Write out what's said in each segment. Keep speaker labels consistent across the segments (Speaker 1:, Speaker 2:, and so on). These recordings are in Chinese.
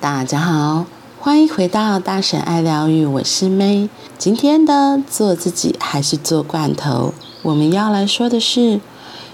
Speaker 1: 大家好，欢迎回到大婶爱疗愈，我是 May。今天的做自己还是做罐头？我们要来说的是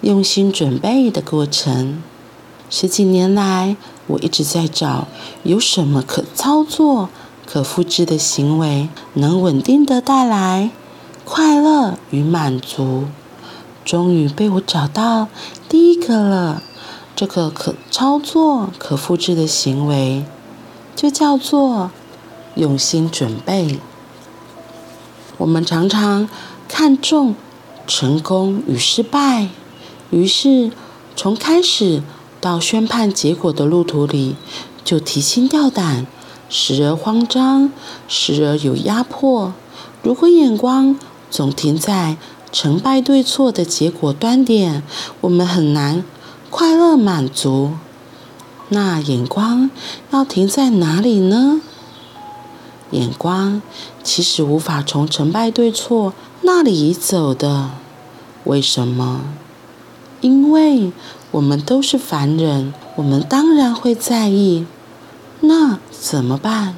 Speaker 1: 用心准备的过程。十几年来，我一直在找有什么可操作、可复制的行为，能稳定的带来快乐与满足。终于被我找到第一个了。这个可操作、可复制的行为，就叫做用心准备。我们常常看重成功与失败，于是从开始到宣判结果的路途里，就提心吊胆，时而慌张，时而有压迫。如果眼光总停在成败对错的结果端点，我们很难。快乐满足，那眼光要停在哪里呢？眼光其实无法从成败对错那里移走的。为什么？因为我们都是凡人，我们当然会在意。那怎么办？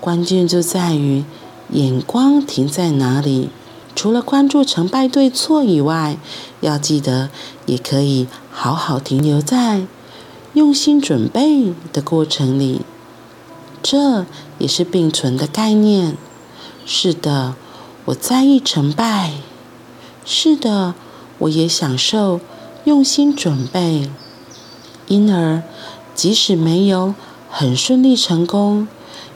Speaker 1: 关键就在于眼光停在哪里。除了关注成败对错以外，要记得也可以好好停留在用心准备的过程里，这也是并存的概念。是的，我在意成败；是的，我也享受用心准备。因而，即使没有很顺利成功，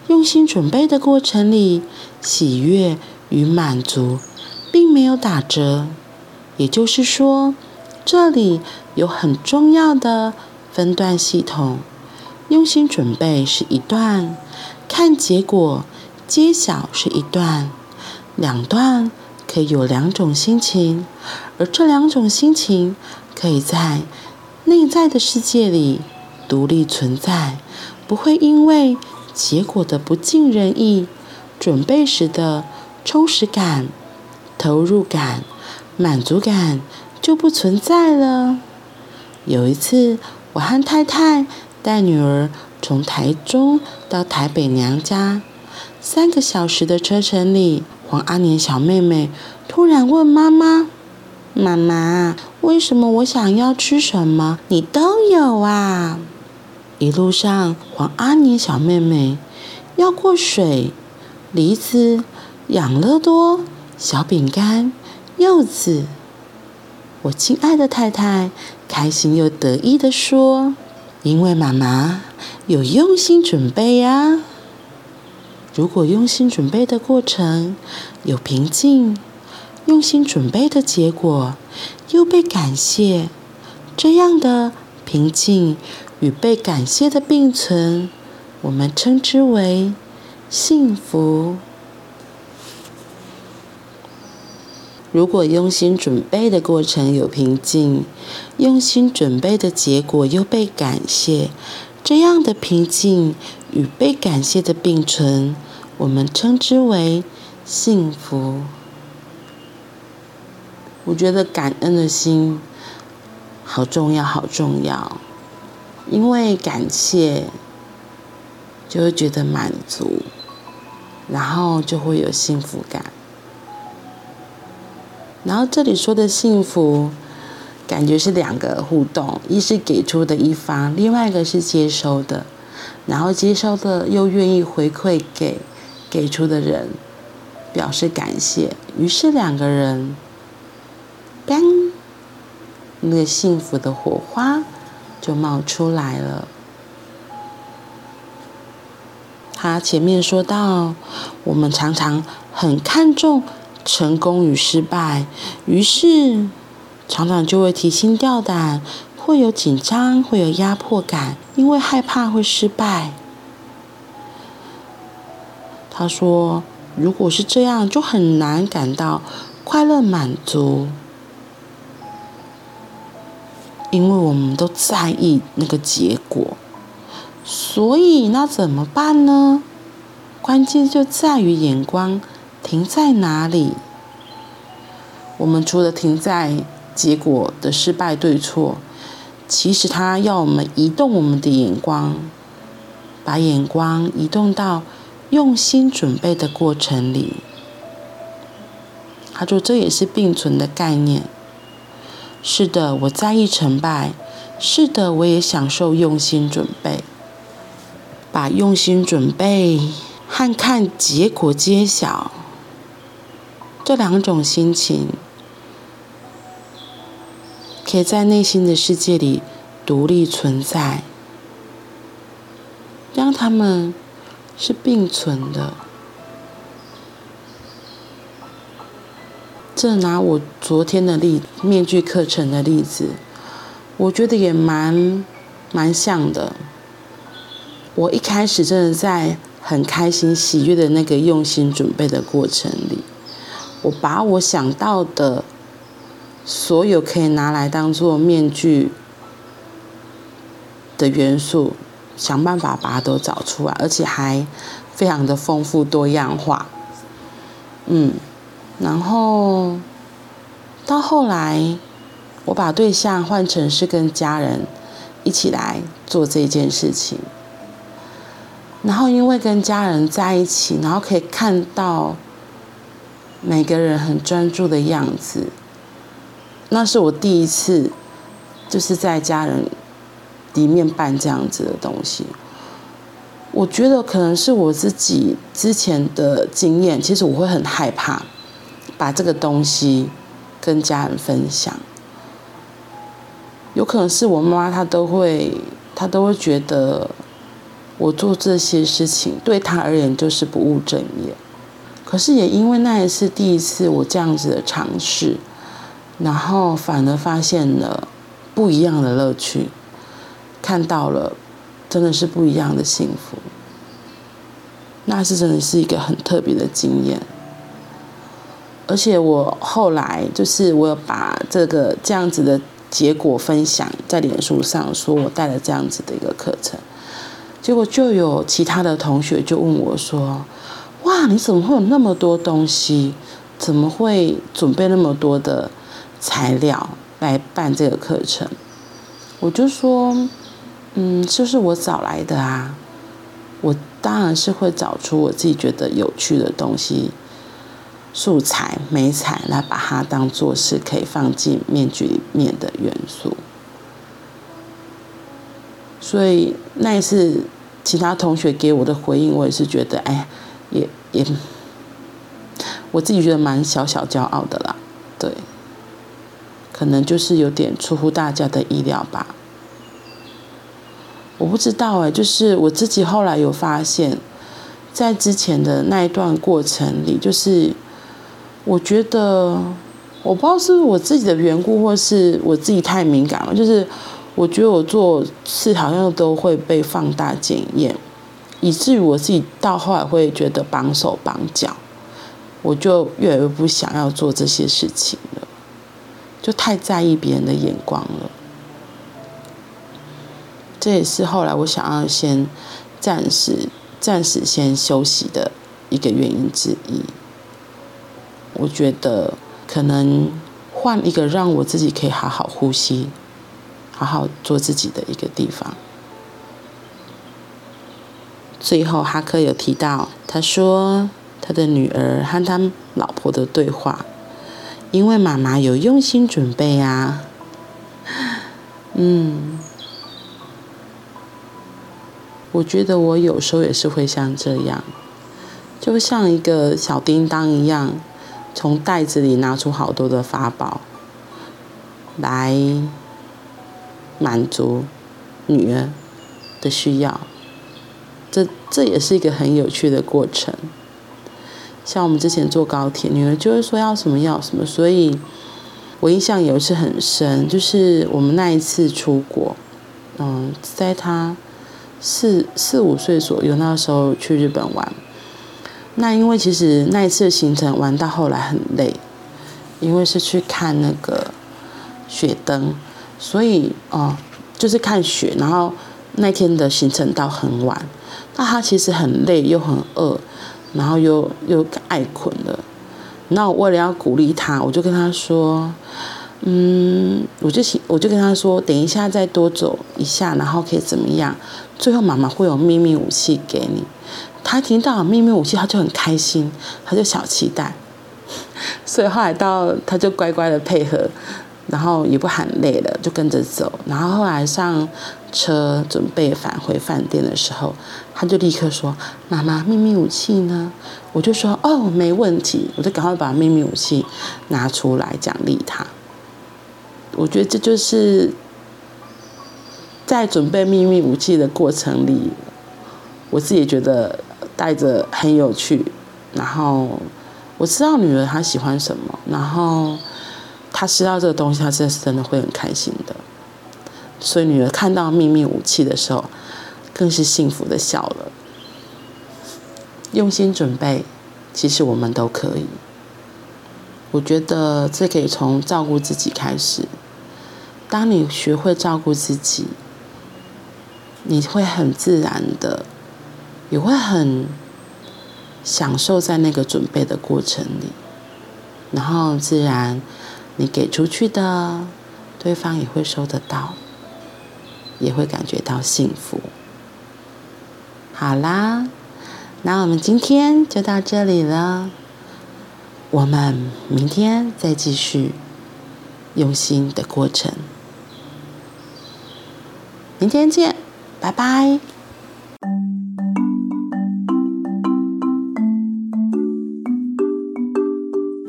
Speaker 1: 用心准备的过程里，喜悦与满足。并没有打折，也就是说，这里有很重要的分段系统。用心准备是一段，看结果揭晓是一段，两段可以有两种心情，而这两种心情可以在内在的世界里独立存在，不会因为结果的不尽人意，准备时的充实感。投入感、满足感就不存在了。有一次，我和太太带女儿从台中到台北娘家，三个小时的车程里，黄阿年小妹妹突然问妈妈：“妈妈，为什么我想要吃什么，你都有啊？”一路上，黄阿年小妹妹要过水、梨子、养乐多。小饼干、柚子，我亲爱的太太开心又得意地说：“因为妈妈有用心准备呀。如果用心准备的过程有平静，用心准备的结果又被感谢，这样的平静与被感谢的并存，我们称之为幸福。”如果用心准备的过程有平静，用心准备的结果又被感谢，这样的平静与被感谢的并存，我们称之为幸福。我觉得感恩的心好重要，好重要，因为感谢就会觉得满足，然后就会有幸福感。然后这里说的幸福，感觉是两个互动，一是给出的一方，另外一个是接收的，然后接收的又愿意回馈给给出的人，表示感谢，于是两个人，当那个幸福的火花就冒出来了。他前面说到，我们常常很看重。成功与失败，于是厂长就会提心吊胆，会有紧张，会有压迫感，因为害怕会失败。他说：“如果是这样，就很难感到快乐满足，因为我们都在意那个结果。所以那怎么办呢？关键就在于眼光。”停在哪里？我们除了停在结果的失败对错，其实他要我们移动我们的眼光，把眼光移动到用心准备的过程里。他说这也是并存的概念。是的，我在意成败。是的，我也享受用心准备。把用心准备和看结果揭晓这两种心情，可以在内心的世界里独立存在，让他们是并存的。这拿我昨天的例面具课程的例子，我觉得也蛮蛮像的。我一开始真的在很开心、喜悦的那个用心准备的过程里，我把我想到的所有可以拿来当做面具的元素，想办法把它都找出来，而且还非常的丰富多样化。嗯，然后到后来，我把对象换成是跟家人一起来做这件事情。然后，因为跟家人在一起，然后可以看到每个人很专注的样子，那是我第一次，就是在家人里面办这样子的东西。我觉得可能是我自己之前的经验，其实我会很害怕把这个东西跟家人分享。有可能是我妈妈，她都会，她都会觉得。我做这些事情对她而言就是不务正业，可是也因为那一次第一次我这样子的尝试，然后反而发现了不一样的乐趣，看到了真的是不一样的幸福，那是真的是一个很特别的经验，而且我后来就是我有把这个这样子的结果分享在脸书上，说我带了这样子的一个课程。结果就有其他的同学就问我说：“哇，你怎么会有那么多东西？怎么会准备那么多的材料来办这个课程？”我就说：“嗯，就是我找来的啊。我当然是会找出我自己觉得有趣的东西、素材、美彩来把它当做是可以放进面具里面的元素。”所以那一次，其他同学给我的回应，我也是觉得，哎，也，我自己觉得蛮小小骄傲的啦。对，可能就是有点出乎大家的意料吧。我不知道哎，就是我自己后来有发现，在之前的那一段过程里，就是我觉得，我不知道是不是我自己的缘故，或是我自己太敏感了，就是。我觉得我做事好像都会被放大检验，以至于我自己到后来会觉得绑手绑脚，我就越来越不想要做这些事情了，就太在意别人的眼光了。这也是后来我想要先暂时、暂时先休息的一个原因之一。我觉得可能换一个让我自己可以好好呼吸。好好做自己的一个地方。最后，哈克有提到，他说他的女儿和他老婆的对话，因为妈妈有用心准备啊。嗯，我觉得我有时候也是会像这样，就像一个小叮当一样，从袋子里拿出好多的法宝来。满足女儿的需要，这也是一个很有趣的过程。像我们之前坐高铁，女儿就会说要什么要什么，所以我印象有一次很深，就是我们那一次出国，嗯，在她四四五岁左右，那时候去日本玩。那因为其实那一次行程玩到后来很累，因为是去看那个雪灯。所以哦，就是看雪，然后那天的行程到很晚，那他其实很累又很饿，然后又又爱困的。那我为了要鼓励他，我就跟他说：“嗯，我就，我就跟他说，等一下再多走一下，然后可以怎么样？最后妈妈会有秘密武器给你。他听到秘密武器，他就很开心，他就小期待。所以后来到，他就乖乖的配合，然后也不喊累了，就跟着走。然后后来上车准备返回饭店的时候，他就立刻说：“妈妈，秘密武器呢？”我就说：“哦，没问题。”我就赶快把秘密武器拿出来奖励他。我觉得这就是在准备秘密武器的过程里，我自己觉得带着很有趣。然后我知道女儿她喜欢什么，然后她知道这个东西，她真的是真的会很开心的。所以女儿看到秘密武器的时候，更是幸福的笑了。用心准备，其实我们都可以。我觉得这可以从照顾自己开始。当你学会照顾自己，你会很自然的，也会很享受在那个准备的过程里，然后自然你给出去的，对方也会收得到，也会感觉到幸福。好啦，那我们今天就到这里了，我们明天再继续用心的过程。明天见，拜拜。